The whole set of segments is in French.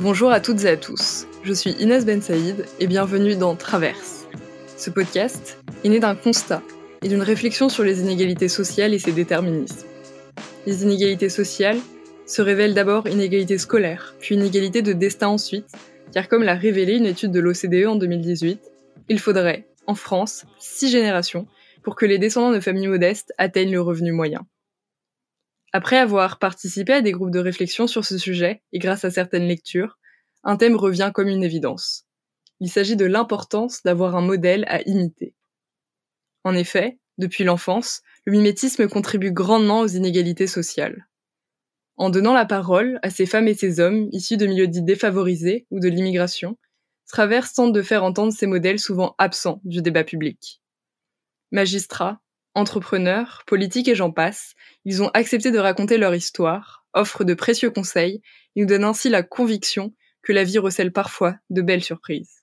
Bonjour à toutes et à tous, je suis Inès Ben Saïd et bienvenue dans Traverse. Ce podcast est né d'un constat et d'une réflexion sur les inégalités sociales et ses déterminismes. Les inégalités sociales se révèlent d'abord inégalités scolaires, puis inégalités de destin ensuite, car comme l'a révélé une étude de l'OCDE en 2018, il faudrait, en France, six générations pour que les descendants de familles modestes atteignent le revenu moyen. Après avoir participé à des groupes de réflexion sur ce sujet, et grâce à certaines lectures, un thème revient comme une évidence. Il s'agit de l'importance d'avoir un modèle à imiter. En effet, depuis l'enfance, le mimétisme contribue grandement aux inégalités sociales. En donnant la parole à ces femmes et ces hommes issus de milieux dits défavorisés ou de l'immigration, Travers tente de faire entendre ces modèles souvent absents du débat public. Magistrats, entrepreneurs, politiques et j'en passe, ils ont accepté de raconter leur histoire, offrent de précieux conseils et nous donnent ainsi la conviction que la vie recèle parfois de belles surprises.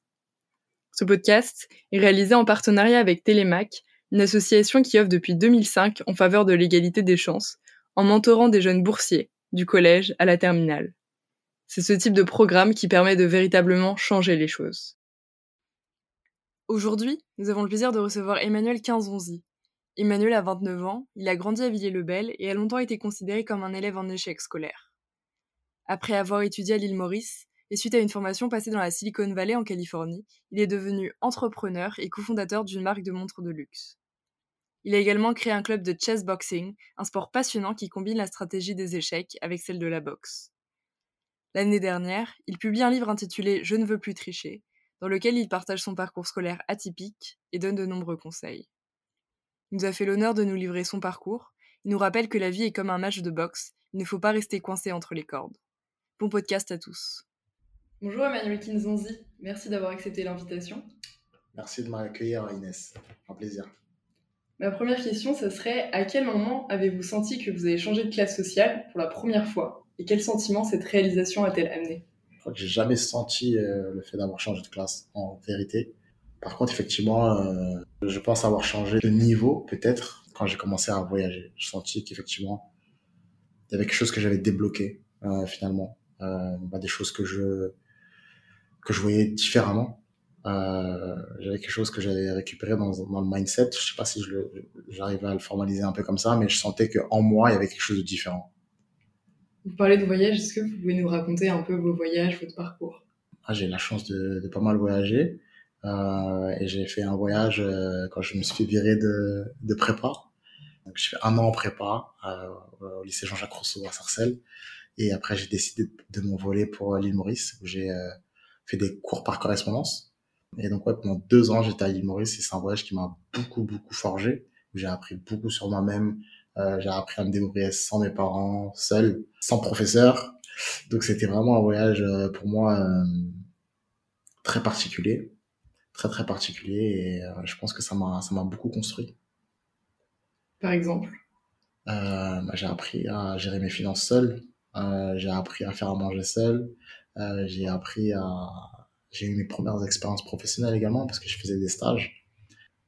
Ce podcast est réalisé en partenariat avec Télémac, une association qui offre depuis 2005 en faveur de l'égalité des chances, en mentorant des jeunes boursiers, du collège à la terminale. C'est ce type de programme qui permet de véritablement changer les choses. Aujourd'hui, nous avons le plaisir de recevoir Emmanuel Quinzonzi. Emmanuel a 29 ans, il a grandi à Villiers-le-Bel et a longtemps été considéré comme un élève en échec scolaire. Après avoir étudié à l'île Maurice, et suite à une formation passée dans la Silicon Valley en Californie, il est devenu entrepreneur et cofondateur d'une marque de montres de luxe. Il a également créé un club de chess boxing, un sport passionnant qui combine la stratégie des échecs avec celle de la boxe. L'année dernière, il publie un livre intitulé Je ne veux plus tricher, dans lequel il partage son parcours scolaire atypique et donne de nombreux conseils. Il nous a fait l'honneur de nous livrer son parcours, il nous rappelle que la vie est comme un match de boxe, il ne faut pas rester coincé entre les cordes. Bon podcast à tous. Bonjour Emmanuel Kinzonzi, merci d'avoir accepté l'invitation. Merci de m'accueillir Inès, un plaisir. Ma première question, ce serait à quel moment avez-vous senti que vous avez changé de classe sociale pour la première fois? Et quel sentiment cette réalisation a-t-elle amené? Je crois que j'ai jamais senti euh, le fait d'avoir changé de classe, en vérité. Par contre, effectivement, euh, je pense avoir changé de niveau, peut-être, quand j'ai commencé à voyager. Je sentis qu'effectivement, il y avait quelque chose que j'avais débloqué, euh, finalement. Bah, des choses que je, que je voyais différemment. j'avais quelque chose que j'avais récupéré dans, dans, le mindset. Je sais pas si j'arrivais à le formaliser un peu comme ça, mais je sentais qu'en moi, il y avait quelque chose de différent. Vous parlez de voyage, est-ce que vous pouvez nous raconter un peu vos voyages, votre parcours? Ah, J'ai la chance de, de, pas mal voyager. Euh, et j'ai fait un voyage euh, quand je me suis fait virer de, prépa. Donc, j'ai fait un an en prépa euh, au lycée Jean-Jacques Rousseau à Sarcelles. Et après, j'ai décidé de, de m'envoler pour l'île Maurice, où j'ai fait des cours par correspondance. Et donc, ouais, pendant deux ans, j'étais à l'île Maurice et c'est un voyage qui m'a beaucoup, beaucoup forgé. J'ai appris beaucoup sur moi-même, j'ai appris à me débrouiller sans mes parents, seul, sans professeur. Donc c'était vraiment un voyage pour moi très particulier, très très particulier et je pense que ça m'a ça m'a beaucoup construit. Par exemple. Bah, j'ai appris à gérer mes finances seul. j'ai appris à faire à manger seul. j'ai appris à j'ai eu mes premières expériences professionnelles également parce que je faisais des stages.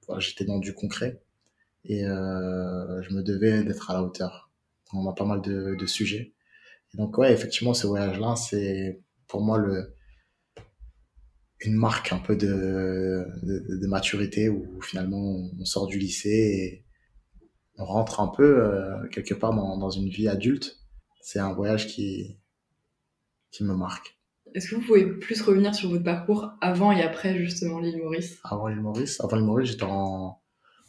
Voilà, j'étais dans du concret et euh, je me devais d'être à la hauteur. On a pas mal de, de sujets. Et donc ouais, effectivement, ce voyage-là, c'est pour moi le une marque un peu de, de, de, maturité où finalement on sort du lycée et on rentre un peu euh, quelque part dans, dans une vie adulte. C'est un voyage qui, qui me marque. Est-ce que vous pouvez plus revenir sur votre parcours avant et après justement l'île Maurice? Avant l'île Maurice, avant l'île Maurice, j'étais en,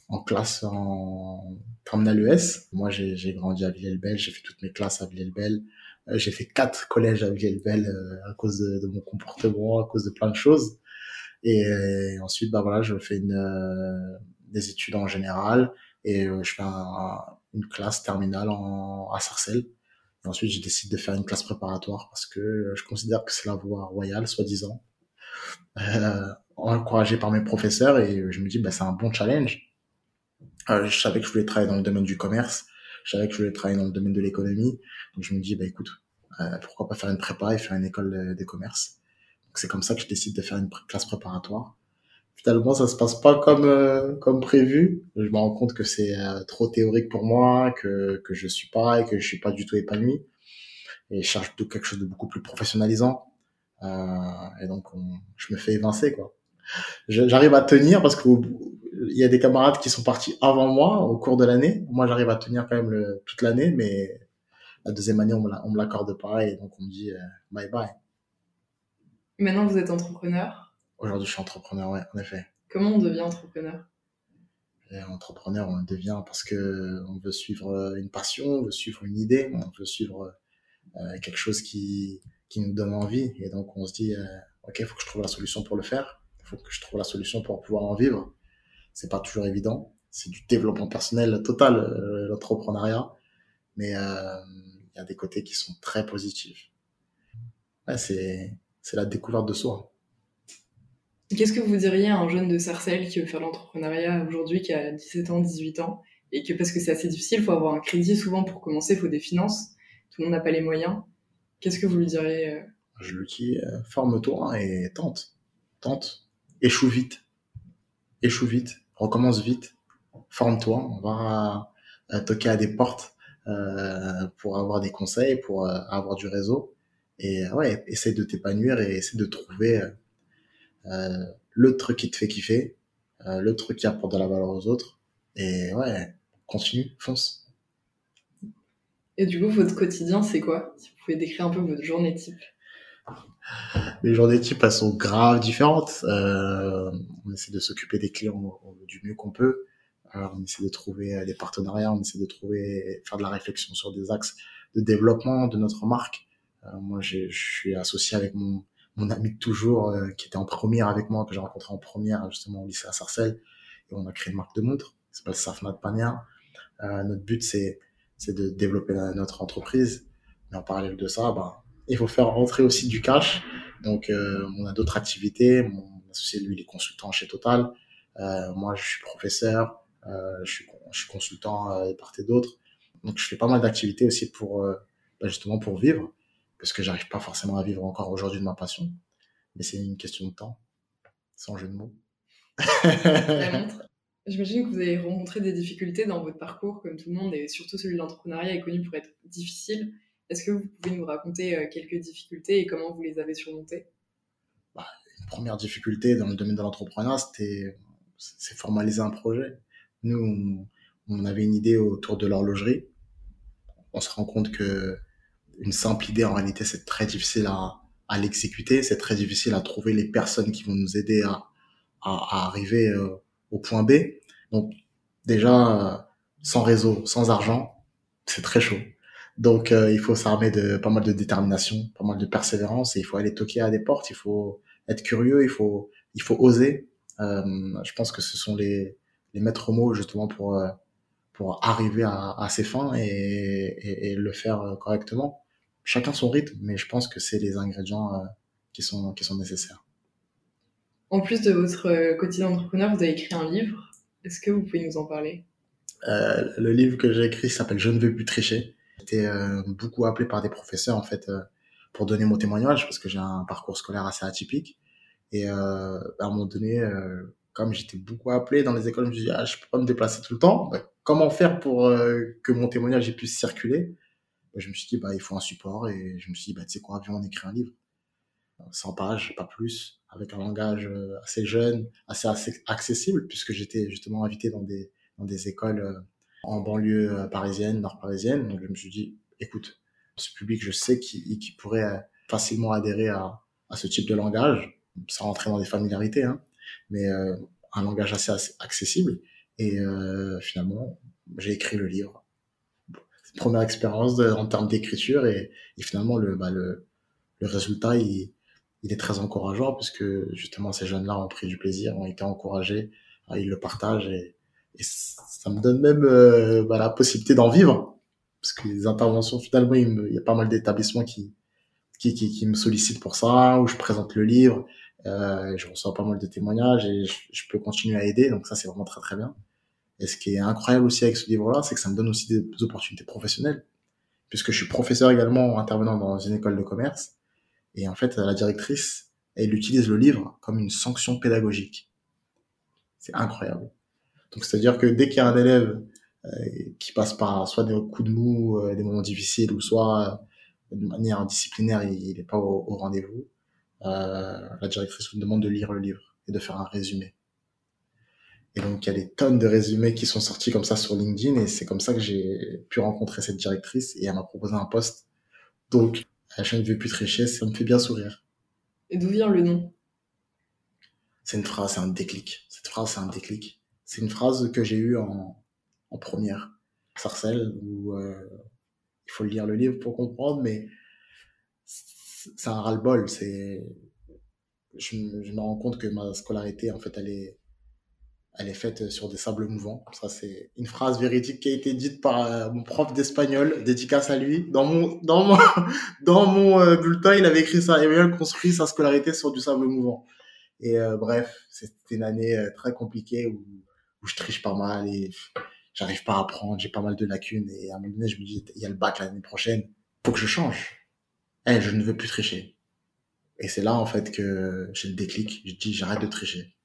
en classe en terminale ES. Moi, j'ai grandi à Villers-le-Bel, j'ai fait toutes mes classes à Villers-le-Bel. Euh, j'ai fait quatre collèges à Villers-le-Bel euh, à cause de, de, mon comportement, à cause de plein de choses. Et, euh, ensuite, bah voilà, je fais une, des études en général et je fais un, une classe terminale en, à Sarcelles. Et ensuite, je décide de faire une classe préparatoire parce que je considère que c'est la voie royale, soi-disant, euh, encouragé par mes professeurs et je me dis, bah, c'est un bon challenge euh, je savais que je voulais travailler dans le domaine du commerce, je savais que je voulais travailler dans le domaine de l'économie. Donc je me dis, bah écoute, euh, pourquoi pas faire une prépa et faire une école de, de commerce. Donc c'est comme ça que je décide de faire une classe préparatoire. Finalement, ça se passe pas comme euh, comme prévu. Je me rends compte que c'est euh, trop théorique pour moi, que que je suis pas et que je suis pas du tout épanoui. Et je cherche quelque chose de beaucoup plus professionnalisant. et donc, je me fais évincer, quoi. J'arrive à tenir parce qu'il y a des camarades qui sont partis avant moi au cours de l'année. Moi, j'arrive à tenir quand même le, toute l'année, mais la deuxième année, on me l'accorde pas et donc on me dit bye bye. Maintenant, vous êtes entrepreneur? Aujourd'hui, je suis entrepreneur, ouais, en effet. Comment on devient entrepreneur? Et entrepreneur, on le devient parce que on veut suivre une passion, on veut suivre une idée, on veut suivre euh, quelque chose qui, qui nous donne envie. Et donc, on se dit, euh, OK, il faut que je trouve la solution pour le faire. Il faut que je trouve la solution pour pouvoir en vivre. C'est pas toujours évident. C'est du développement personnel total, euh, l'entrepreneuriat. Mais il y a des côtés qui sont très positifs. Ouais, c'est, la découverte de soi. Qu'est-ce que vous diriez à un jeune de Sarcelles qui veut faire l'entrepreneuriat aujourd'hui, qui a 17 ans, 18 ans, et que parce que c'est assez difficile, il faut avoir un crédit souvent pour commencer, il faut des finances, tout le monde n'a pas les moyens. Qu'est-ce que vous lui diriez euh? Je lui dis, euh, forme-toi et tente. Tente. Échoue vite. Échoue vite. Recommence vite. Forme-toi. On va euh, toquer à des portes pour avoir des conseils, pour avoir du réseau. Et ouais, essaie de t'épanouir et essaie de trouver euh, le truc qui te fait kiffer, euh, le truc qui apporte de la valeur aux autres. Et ouais, continue, fonce. Et du coup, votre quotidien, c'est quoi? Si vous pouvez décrire un peu votre journée type. Les journées type, elles sont grave différentes. Euh, on essaie de s'occuper des clients du mieux qu'on peut. on essaie de trouver des partenariats, on essaie de trouver, faire de la réflexion sur des axes de développement de notre marque. moi, je suis associé avec mon, ami de toujours euh, qui était en première avec moi, que j'ai rencontré en première justement au lycée à Sarcelles. Et on a créé une marque de montres qui s'appelle Safnat Pania. Euh, notre but, c'est, de développer notre entreprise. Mais en parallèle de ça, bah, il faut faire rentrer aussi du cash. Donc, euh, on a d'autres activités. Mon associé, lui, il est consultant chez Total. Euh, moi, je suis professeur. Euh, je, suis, je suis consultant de part et d'autre. Donc, je fais pas mal d'activités aussi pour, bah, justement, pour vivre parce que j'arrive pas forcément à vivre encore aujourd'hui de ma passion. Mais c'est une question de temps, sans jeu de mots. J'imagine que vous avez rencontré des difficultés dans votre parcours, comme tout le monde, et surtout celui de l'entrepreneuriat est connu pour être difficile. Est-ce que vous pouvez nous raconter euh, quelques difficultés et comment vous les avez surmontées? Bah, Une première difficulté dans le domaine de l'entrepreneuriat, c'était c'est formaliser un projet. Nous, on avait une idée autour de l'horlogerie. On se rend compte que une simple idée, en réalité, c'est très difficile à, à l'exécuter. C'est très difficile à trouver les personnes qui vont nous aider à, à, arriver euh, au point B. Donc, déjà, euh, sans réseau, sans argent, c'est très chaud. Donc, euh, il faut s'armer de pas mal de détermination, pas mal de persévérance, et il faut aller toquer à des portes. Il faut être curieux, il faut, il faut oser. je pense que ce sont les, les maîtres mots justement pour pour arriver à, à ses fins et, et, et, le faire correctement chacun son rythme, mais je pense que c'est les ingrédients euh, qui, sont, qui sont nécessaires. En plus de votre euh, quotidien d'entrepreneur, vous avez écrit un livre. Est-ce que vous pouvez nous en parler? Euh, Le livre que j'ai écrit s'appelle Je ne veux plus tricher. Été beaucoup appelé par des professeurs en fait pour donner mon témoignage parce que j'ai un parcours scolaire assez atypique. Et à un moment donné, comme j'étais beaucoup appelé dans les écoles, je me suis dit, ah, je peux pas me déplacer tout le temps. Bah, comment faire pour que mon témoignage puisse circuler? Bah, je me suis dit, bah, il faut un support et je me suis dit, bah, tu sais quoi, viens, on écrit un livre. 100 pages, pas plus, avec un langage euh, assez jeune, assez, accessible, puisque j'étais justement invité dans des, dans des écoles euh, en banlieue euh, parisienne, nord-parisienne. Donc, je me suis dit, écoute, ce public, je sais qui, qui pourrait facilement adhérer à, ce type de langage, sans rentrer dans des familiarités, hein, mais un langage assez, accessible. Et finalement, j'ai écrit le livre. Première expérience en termes d'écriture. Et, finalement le, bah, le, le résultat il, est très encourageant puisque justement ces jeunes-là ont pris du plaisir, ont été encouragés, ils le partagent et ça me donne même euh, bah, la possibilité d'en vivre parce que les interventions finalement il, y a pas mal d'établissements qui, qui, qui, qui, me sollicitent pour ça où je présente le livre, euh, je reçois pas mal de témoignages et je, je peux continuer à aider donc ça c'est vraiment très très bien. Et ce qui est incroyable aussi avec ce livre-là, c'est que ça me donne aussi des opportunités professionnelles, puisque je suis professeur également intervenant dans une école de commerce. Et en fait, la directrice, elle utilise le livre comme une sanction pédagogique. C'est incroyable. Donc, c'est-à-dire que dès qu'il y a un élève euh, qui passe par soit des coups de mou, euh, des moments difficiles, ou soit euh, de manière disciplinaire, il n'est pas au, rendez-vous, euh, la directrice nous demande de lire le livre et de faire un résumé. Et donc, il y a des tonnes de résumés qui sont sortis comme ça sur LinkedIn et c'est comme ça que j'ai pu rencontrer cette directrice et elle m'a proposé un poste. Donc, je ne veux plus tricher, ça me fait bien sourire. Et d'où vient le nom? C'est une phrase, c'est un déclic. Cette phrase, c'est un déclic. C'est une phrase que j'ai eue en, première. Sarcelles, où euh, il faut lire le livre pour comprendre, mais c'est un ras-le-bol. Je, me rends compte que ma scolarité, en fait, elle est, faite sur des sables mouvants. Ça, c'est une phrase véridique qui a été dite par euh, mon prof d'espagnol, dédicace à lui. Dans mon, euh, bulletin, il avait écrit ça. Avait construit sa scolarité sur du sable mouvant. Et bref, c'était une année très compliquée où, où je triche pas mal et j'arrive pas à apprendre, j'ai pas mal de lacunes. Et à un moment donné, je me dis, il y a le bac l'année prochaine, faut que je change. Eh, je ne veux plus tricher. Et c'est là, en fait, que j'ai le déclic. Je dis, j'arrête de tricher.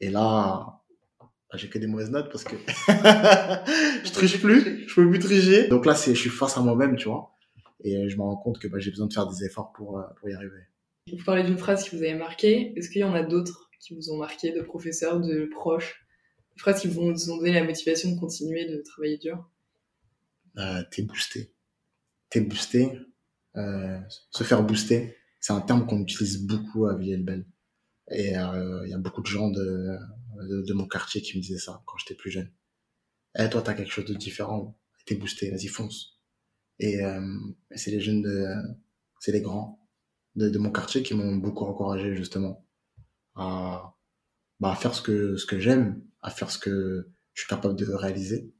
Et là, bah, j'ai que des mauvaises notes parce que je triche plus, je peux plus tricher. Donc là, je suis face à moi-même, tu vois. Et je me rends compte que bah, j'ai besoin de faire des efforts pour, euh, pour y arriver. Vous parlez d'une phrase qui vous avait marqué. Est-ce qu'il y en a d'autres qui vous ont marqué, de professeurs, de proches Des phrases qui vous ont donné la motivation de continuer de travailler dur euh, T'es boosté. T'es boosté. Euh, se faire booster, c'est un terme qu'on utilise beaucoup à Villers-le-Bel. Et euh, il y a beaucoup de gens de, de, mon quartier qui me disaient ça quand j'étais plus jeune. Eh, toi, t'as quelque chose de différent. T'es boosté, vas-y, fonce. Et, euh, c'est les jeunes de, c'est les grands de, de mon quartier qui m'ont beaucoup encouragé, justement, à, bah, faire ce que, ce que j'aime, à faire ce que je suis capable de réaliser.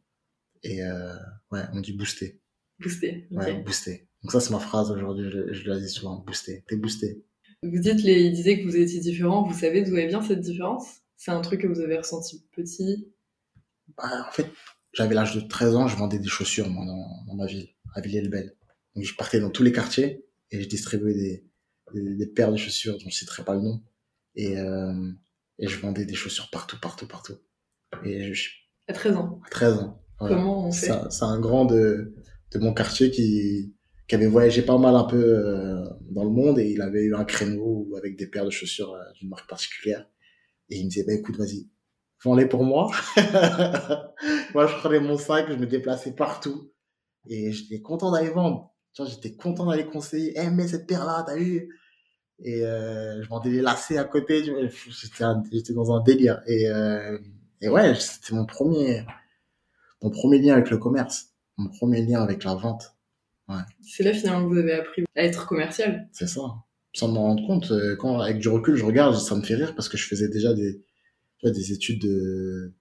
Et, euh, ouais, on dit booster. Booster. Ouais, booster. Donc ça, c'est ma phrase aujourd'hui, je, je la dis souvent, booster. T'es boosté. Vous dites, les, il disait que vous étiez différent. Vous savez d'où elle vient cette différence? C'est un truc que vous avez ressenti petit? Bah, En fait, j'avais l'âge de 13 ans, je vendais des chaussures moi, dans, dans ma ville, à Villiers-le-Bel. Donc je partais dans tous les quartiers et je distribuais des, des, des paires de chaussures dont je ne citerai pas le nom. Et, euh, et je vendais des chaussures partout, partout, partout. Et je, à 13 ans À 13 ans. Voilà. Comment on fait C'est un grand de, de mon quartier qui, qui avait voyagé pas mal un peu euh, dans le monde et il avait eu un créneau avec des paires de chaussures euh, d'une marque particulière. Et il me disait, bah écoute, vas-y, vends-les pour moi. moi, je prenais mon sac, je me déplaçais partout. Et j'étais content d'aller vendre. J'étais content d'aller conseiller. Eh, mais cette paire-là, t'as vu? Et euh, je vendais les lacets à côté. J'étais dans un délire. Et, et ouais, c'était mon premier, mon premier lien avec le commerce. Mon premier lien avec la vente. Ouais. C'est là finalement que vous avez appris à être commercial. C'est ça. Sans me rendre compte, euh, quand avec du recul, je regarde, ça me fait rire parce que je faisais déjà des, des études de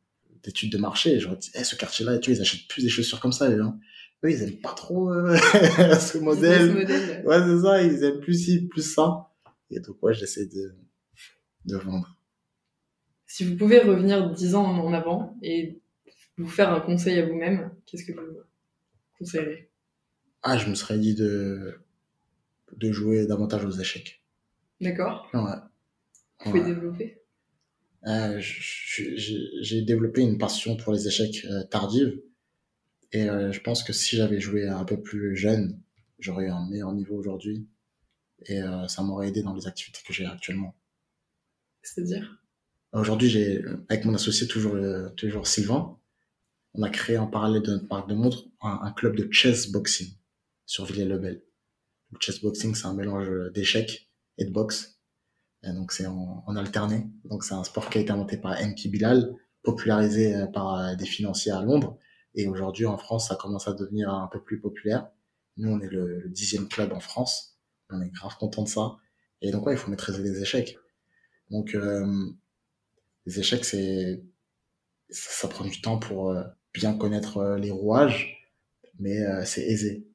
d'études de marché. Je me dis, hey, ce quartier-là, tu vois, ils achètent plus des chaussures comme ça. Hein. Eux, ils aiment pas trop euh, ce modèle. Ce modèle. Ouais, c'est ça. Ils aiment plus ci, plus ça. Et donc, ouais, j'essaie de, de vendre. Si vous pouvez revenir dix ans en avant et vous faire un conseil à vous-même, qu'est-ce que vous conseillerez? Ah, je me serais dit de, de jouer davantage aux échecs. D'accord. Ouais. Vous pouvez développer? Euh, J'ai développé une passion pour les échecs euh, tardives. Et euh, je pense que si j'avais joué un peu plus jeune, j'aurais un meilleur niveau aujourd'hui. Et euh, ça m'aurait aidé dans les activités que j'ai actuellement. C'est-à-dire? Aujourd'hui, j'ai, avec mon associé toujours, euh, toujours Sylvain, on a créé en parallèle de notre marque de montre un, club de chess boxing sur Villiers-le-Bel. Le chessboxing, c'est un mélange d'échecs et de boxe. Donc, c'est en, alterné. Donc, c'est un sport qui a été inventé par Enki Bilal, popularisé euh, par euh, des financiers à Londres. Et aujourd'hui, en France, ça commence à devenir un peu plus populaire. Nous, on est le, dixième club en France. On est grave content de ça. Et donc, ouais, il faut maîtriser les échecs. Donc, euh, les échecs, c'est, ça, ça, prend du temps pour euh, bien connaître euh, les rouages, mais euh, c'est aisé.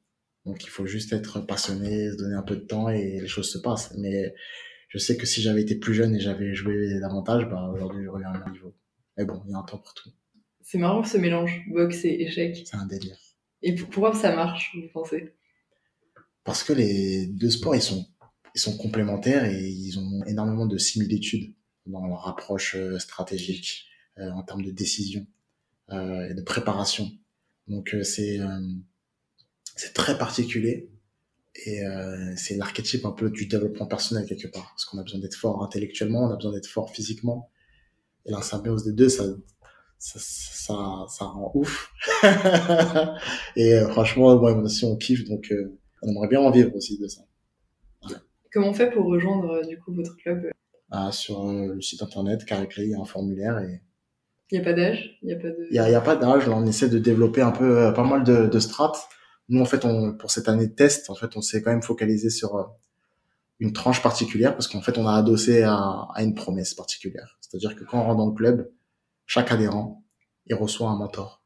Donc il faut juste être passionné, se donner un peu de temps et les choses se passent. Mais je sais que si j'avais été plus jeune et j'avais joué davantage, bah aujourd'hui j'aurais eu un meilleur niveau. Mais bon, il y a un temps pour tout. C'est marrant ce mélange, boxe et échec. C'est un délire. Et pourquoi ça marche, vous pensez? Parce que les deux sports, ils sont, ils sont complémentaires et ils ont énormément de similitudes dans leur approche euh, stratégique, euh, en termes de décision euh, et de préparation. Donc c'est c'est très particulier Et c'est l'archétype un peu du développement personnel quelque part. Parce qu'on a besoin d'être fort intellectuellement, on a besoin d'être fort physiquement. Et la symbiose des deux, ça, ça, ça, ça rend ouf. et euh, franchement, moi, aussi, on kiffe, donc euh, on aimerait bien en vivre aussi de ça. Comment on fait pour rejoindre du coup votre club? Ah, Sur le site internet, Carré il y a un formulaire et il n'y a pas d'âge Il n'y a pas de... Il y a, y a, pas d'âge. On essaie de développer un peu, pas mal de, de strates. Nous, en fait, on, pour cette année de test, en fait, on s'est quand même focalisé sur une tranche particulière parce qu'en fait, on a adossé à, à une promesse particulière. C'est-à-dire que quand on rentre dans le club, chaque adhérent, il reçoit un mentor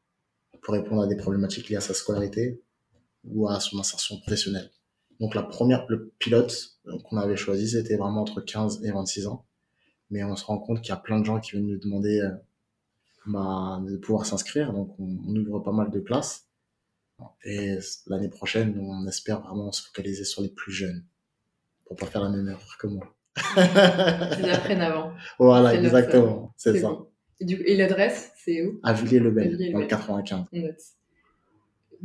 pour répondre à des problématiques liées à sa scolarité ou à son insertion professionnelle. Donc la première, le pilote qu'on avait choisi, c'était vraiment entre 15 et 26 ans. Mais on se rend compte qu'il y a plein de gens qui viennent nous demander euh, bah, de pouvoir s'inscrire. Donc on, on, ouvre pas mal de places. Et l'année prochaine, on espère vraiment se focaliser sur les plus jeunes pour pas faire la même erreur que moi. Ils apprennent avant. Voilà, exactement. C'est ça. Et, du, et l'adresse, c'est où? À Villiers-le-Bel, dans le 95.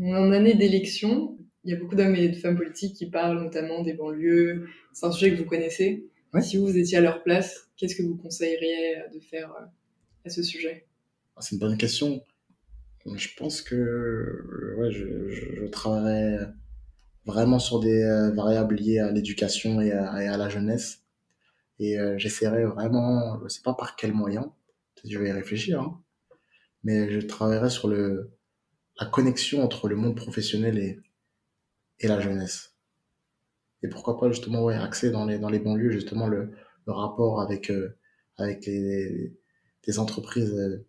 En année d'élection, il y a beaucoup d'hommes et de femmes politiques qui parlent notamment des banlieues. C'est un sujet que vous connaissez. Ouais. Si vous étiez à leur place, qu'est-ce que vous conseilleriez de faire euh, à ce sujet? Ah, C'est une bonne question. Je pense que ouais, je, je, je travaillerais vraiment sur des euh, variables liées à l'éducation et, et à, la jeunesse. Et euh, j'essaierai vraiment, je sais pas par quel moyen, peut-être je vais y réfléchir, hein, mais je travaillerai sur le, la connexion entre le monde professionnel et, et la jeunesse. Et pourquoi pas justement ouais, axer dans les, dans les banlieues justement le, le rapport avec, euh, avec les, des entreprises euh,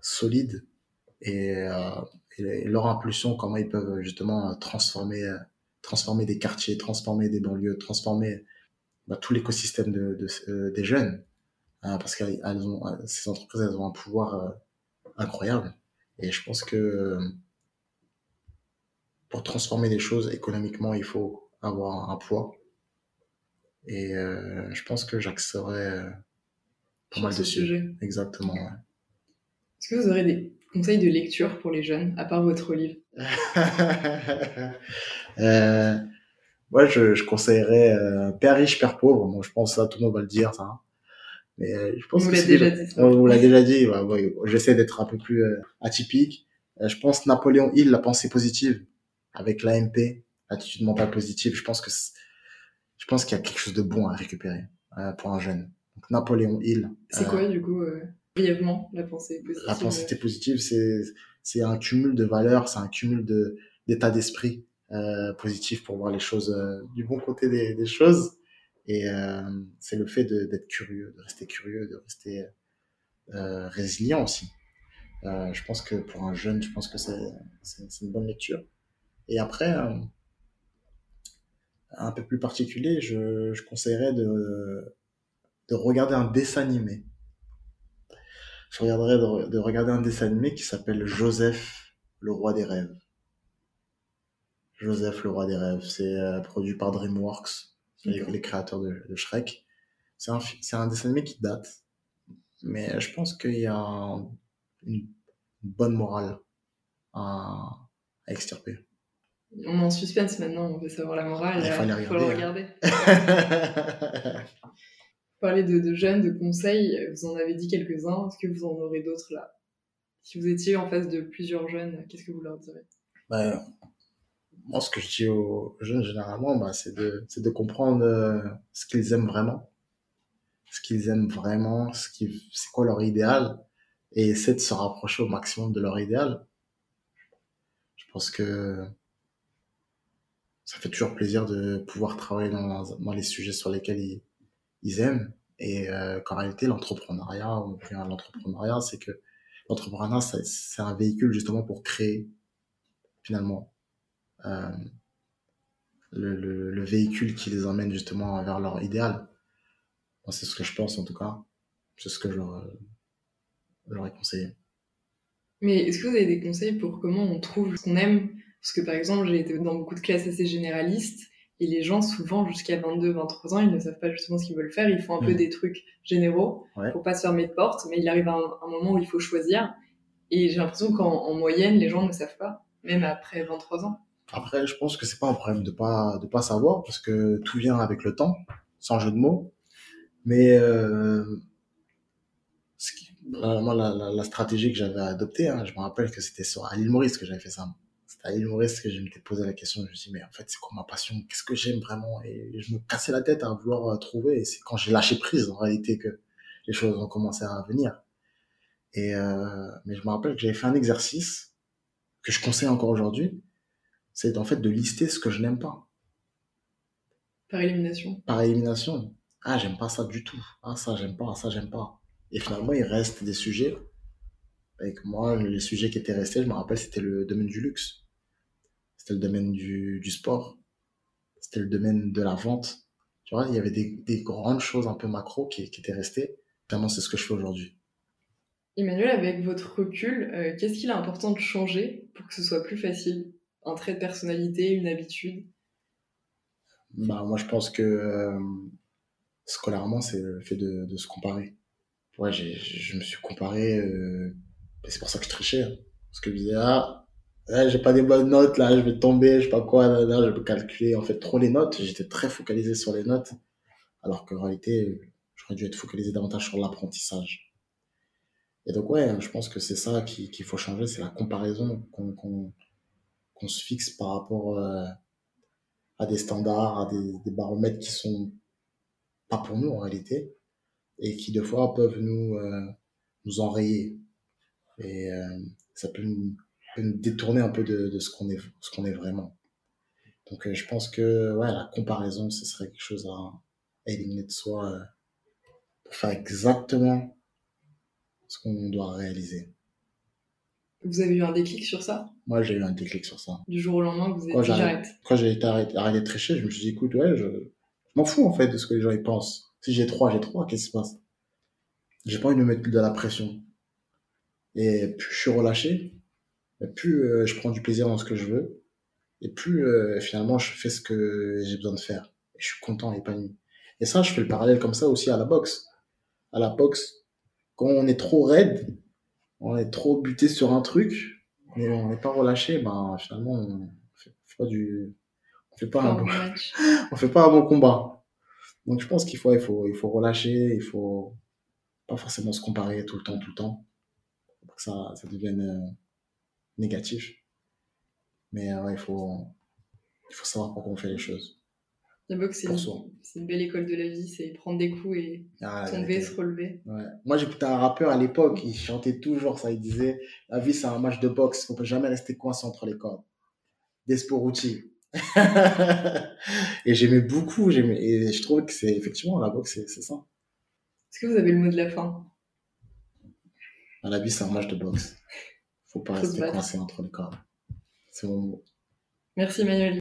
solides et, euh, leur impulsion, comment ils peuvent justement transformer, euh, transformer des quartiers, transformer des banlieues, transformer bah, tout l'écosystème de, de, euh, des jeunes. Hein, parce qu'elles ont, ces entreprises, elles ont un pouvoir incroyable. Et je pense que pour transformer les choses économiquement, il faut avoir un poids. Et euh, je pense que j'axerai pas mal dessus. Sujet. Exactement. Ouais. Est-ce que vous aurez des conseils de lecture pour les jeunes, à part votre livre? Euh, Moi, je, je conseillerais euh, Père riche, Père pauvre. Moi, je pense que ça, tout le monde va le dire, ça. Mais euh, je pense on que vous l'a déjà dit. On vous l'a déjà dit. Ouais, ouais, J'essaie d'être un peu plus euh, atypique. Euh, je pense Napoléon Hill, la pensée positive, avec l'AMP, l'attitude mentale positive. Je pense que je pense qu'il y a quelque chose de bon à récupérer euh, pour un jeune. Donc Napoléon Hill. C'est quoi du coup brièvement la pensée positive La pensée positive, c'est c'est un cumul de valeurs, c'est un cumul de d'état d'esprit euh, positif pour voir les choses euh, du bon côté des, des choses. Et euh, c'est le fait d'être curieux, de rester curieux, de rester euh, résilient aussi. Euh, je pense que pour un jeune, je pense que c'est une bonne lecture. Et après, euh, un peu plus particulier, je, je conseillerais de, de regarder un dessin animé. Je regarderais de, de regarder un dessin animé qui s'appelle Joseph, le roi des rêves. Joseph, le roi des rêves. C'est euh, produit par DreamWorks, les, les, créateurs de, de Shrek. C'est un, dessin animé qui date, mais je pense qu'il y a un, une bonne morale à, à extirper. On est en suspense maintenant, on veut savoir la morale. Il faut, faut le regarder. Parler de, de jeunes, de conseils, vous en avez dit quelques-uns. Est-ce que vous en aurez d'autres là? Si vous étiez en face de plusieurs jeunes, qu'est-ce que vous leur direz? Ben, Moi, ce que je dis aux jeunes généralement, ben, c'est de, de comprendre euh, ce qu'ils aiment vraiment. Ce qu'ils aiment vraiment, ce qui, c'est quoi leur idéal, et essayer de se rapprocher au maximum de leur idéal. Je pense que ça fait toujours plaisir de pouvoir travailler dans, dans les sujets sur lesquels ils, ils aiment. Et euh, qu'en réalité l'entrepreneuriat l'entrepreneuriat c'est que l'entrepreneuriat c'est un véhicule justement pour créer finalement euh, le, le, le, véhicule qui les emmène justement vers leur idéal. Moi, c'est ce que je pense en tout cas. C'est ce que je leur ai conseillé. Mais est-ce que vous avez des conseils pour comment on trouve ce qu'on aime parce que par exemple j'ai été dans beaucoup de classes assez généralistes et les gens, souvent, jusqu'à 22, 23 ans, ils ne savent pas justement ce qu'ils veulent faire. Ils font un mmh. peu des trucs généraux ouais. pour pas se fermer de porte, mais il arrive un, un moment où il faut choisir. Et j'ai l'impression qu'en moyenne, les gens ne savent pas, même après 23 ans. Après, je pense que c'est pas un problème de pas de pas savoir parce que tout vient avec le temps, sans jeu de mots. Mais euh, ce qui, vraiment la, la, la stratégie que j'avais adoptée, hein, je me rappelle que c'était sur à l'île Maurice que j'avais fait ça. À l'île Maurice que je m'étais posé la question. Je me suis dit, mais en fait, c'est quoi ma passion? Qu'est-ce que j'aime vraiment? Et je me cassais la tête à vouloir euh, trouver. Et c'est quand j'ai lâché prise, en réalité, que les choses ont commencé à venir. Et euh, mais je me rappelle que j'avais fait un exercice que je conseille encore aujourd'hui. C'est en fait de lister ce que je n'aime pas. Par élimination. Par élimination. Ah, j'aime pas ça du tout. Ah, ça, j'aime pas. Ça, j'aime pas. Et finalement, il reste des sujets. Avec moi, les sujets qui étaient restés, je me rappelle, c'était le domaine du luxe. C'était le domaine du, du sport. C'était le domaine de la vente. Tu vois, il y avait des, des grandes choses un peu macro qui, qui étaient restées. Notamment, c'est ce que je fais aujourd'hui. Emmanuel, avec votre recul, euh, qu'est-ce qu'il est important de changer pour que ce soit plus facile? Un trait de personnalité, une habitude? Bah, Moi, je pense que euh, scolairement, c'est le fait de, de se comparer. Ouais, j'ai, je me suis comparé, euh, c'est pour ça que je trichais. Hein. Parce que je disais, ah, ouais, j'ai pas des bonnes notes, là, je vais tomber, je sais pas quoi, là, là, je peux calculer en fait trop les notes. J'étais très focalisé sur les notes, alors qu'en réalité, j'aurais dû être focalisé davantage sur l'apprentissage. Et donc, ouais, je pense que c'est ça qu'il faut changer, c'est la comparaison qu'on qu'on qu'on se fixe par rapport euh, à des standards, à des, des baromètres qui sont pas pour nous en réalité, et qui deux fois peuvent nous, euh, nous enrayer. Et euh, ça peut nous détourner un peu de, de ce qu'on est, ce qu'on est vraiment. Donc euh, je pense que ouais, la comparaison, ce serait quelque chose à, à éliminer de soi euh, pour faire exactement ce qu'on doit réaliser. Vous avez eu un déclic sur ça? Moi, j'ai eu un déclic sur ça. Du jour au lendemain, vous Quand avez dit j'arrête, j'arrête. quand j'ai été arrêté, arrêté de tricher, je me suis dit, écoute, ouais, je, je m'en fous en fait de ce que les gens y pensent. Si j'ai trois, j'ai trois, qu'est-ce qui se passe? J'ai pas envie de me mettre de la pression. Et plus je suis relâché, plus euh, je prends du plaisir dans ce que je veux, et plus euh, finalement je fais ce que j'ai besoin de faire. Et je suis content et épanoui. Et ça, je fais le parallèle comme ça aussi à la boxe. À la boxe, quand on est trop raide, on est trop buté sur un truc, mais on n'est pas relâché, ben finalement on fait pas du, on fait pas Pas un bon, match. on fait pas un bon combat. Donc je pense qu'il faut, il faut, il faut relâcher, il faut pas forcément se comparer tout le temps, tout le temps, pour que ça, ça devienne euh, négatif. Mais euh, ouais, il faut, il faut savoir pourquoi on fait les choses. La boxe, c'est une, belle école de la vie, c'est prendre des coups et Ah, tomber, se relever. Ouais. Moi, j'écoutais un rappeur à l'époque, il chantait toujours ça. Il disait La vie, c'est un match de boxe, on peut jamais rester coincé entre les cordes. Desporucci. et j'aimais beaucoup, j'aimais, et je trouvais que c'est effectivement la boxe, c'est c'est ça. Est-ce que vous avez le mot de la fin? La vie, c'est un match de boxe. Faut pas rester battre. coincé entre les cordes. C'est mot. Merci Emmanuel.